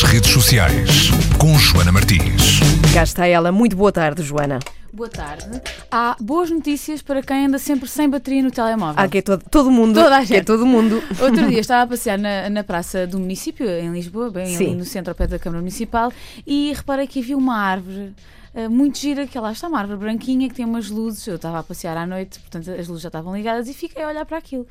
nas redes sociais com Joana Martins. Cá está ela. Muito boa tarde, Joana. Boa tarde. Há boas notícias para quem anda sempre sem bateria no telemóvel. Ah, que é todo, todo mundo. Toda a Que é gente. todo mundo. Outro dia estava a passear na, na praça do município, em Lisboa, bem Sim. ali no centro, ao pé da Câmara Municipal, e reparei que havia uma árvore. Eh, muito gira, que lá está uma árvore branquinha que tem umas luzes. Eu estava a passear à noite, portanto as luzes já estavam ligadas e fiquei a olhar para aquilo.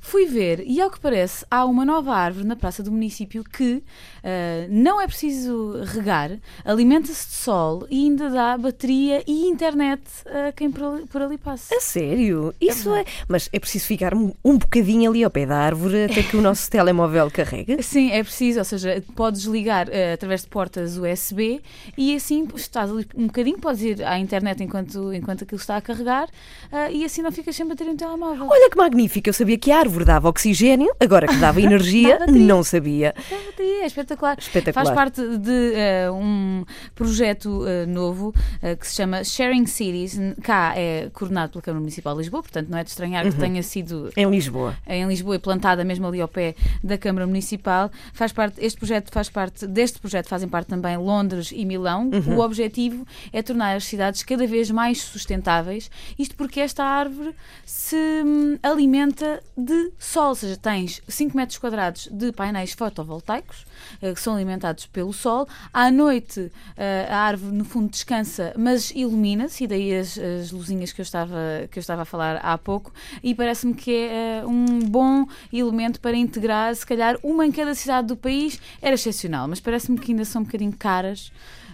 Fui ver, e ao que parece, há uma nova árvore na praça do município que eh, não é preciso regar, alimenta-se de sol e ainda dá bateria e internet a quem por ali, por ali passa. A sério? Isso é. Mas é preciso ficar um, um bocadinho ali ao pé da árvore até que o nosso telemóvel carregue? Sim, é preciso, ou seja, podes ligar eh, através de portas USB e assim estás ali um bocadinho, podes ir à internet enquanto, enquanto aquilo está a carregar eh, e assim não ficas sem bateria no telemóvel. Olha que magnífico. Eu sabia que a árvore dava oxigênio, agora que dava energia, bateria. não sabia. É é espetacular. Espetacular. Faz parte de eh, um projeto eh, novo que se chama Sharing Cities. Cá é coordenado pela Câmara Municipal de Lisboa, portanto não é de estranhar Uhum. que tenha sido Em Lisboa. em Lisboa e plantada mesmo ali ao pé da Câmara Municipal. Faz parte, este projeto faz parte, deste projeto fazem parte também Londres e Milão. O objetivo é tornar as cidades cada vez mais sustentáveis, isto porque esta árvore se hum, alimenta de sol, ou seja, tens 5 metros quadrados de painéis fotovoltaicos eh, que são alimentados pelo sol. À noite eh, a árvore no fundo descansa, mas ilumina-se, e daí as, as luzinhas que eu, estava, que eu estava a falar há pouco, e parece-me que é eh, um bom elemento para integrar, se calhar uma em cada cidade do país era excepcional, mas parece-me que ainda são um bocadinho caras.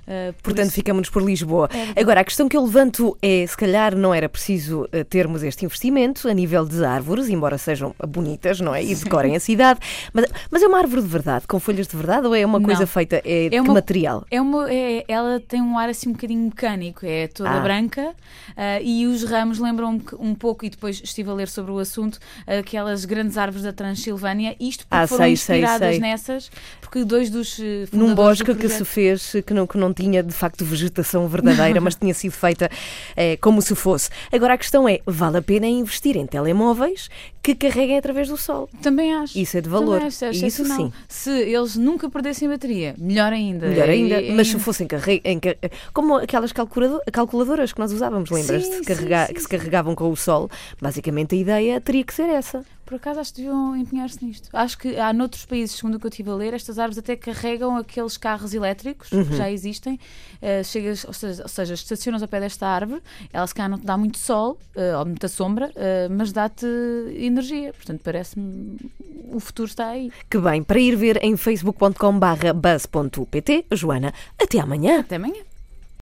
eh, por Portanto, isso- ficamos por Lisboa. É. Agora, a questão que eu levanto é: se calhar não era preciso eh, termos este investimento a nível de árvores, embora sejam bonitas, não é? E decorem a cidade. Mas, mas é uma árvore de verdade, com folhas de verdade, ou é uma coisa Não. feita? É, de É que uma- material? É uma, é- ela tem um ar assim um bocadinho mecânico, é toda Ah. branca ah, e os ramos lembram um, pouco, e depois estive a ler sobre o assunto, aquelas grandes árvores da Transilvânia, isto porque Ah, foram sei, sei, inspiradas sei. nessas, porque dois dos eh, Num bosque do que se fez, que não, que não tinha de facto vegetação verdadeira, mas tinha sido feita eh, como se fosse. Agora a questão é: vale a pena investir em telemóveis que carreguem através do sol? Também acho. Isso é de valor. Também acho, é Isso sim. Se eles nunca perdessem bateria, melhor ainda. Melhor ainda, E- mas e- se fossem carre... em ca- como aquelas calculado- calculadoras que nós usávamos, lembras-te? Que, se carregavam com o sol. Basicamente a ideia teria que ser essa. Por acaso acho que deviam empenhar-se nisto. Acho que há noutros países, segundo o que eu estive a ler, estas árvores até carregam aqueles carros elétricos Uhum. que já existem. Eh, chegas, ou seja, ou seja, estacionas ao pé desta árvore, ela se calhar não te dá muito sol eh, ou muita sombra, eh, mas dá-te energia. Portanto, parece-me o futuro está aí. Que bem, para ir ver em facebook.com/buzz.pt, Joana, até amanhã. Até amanhã.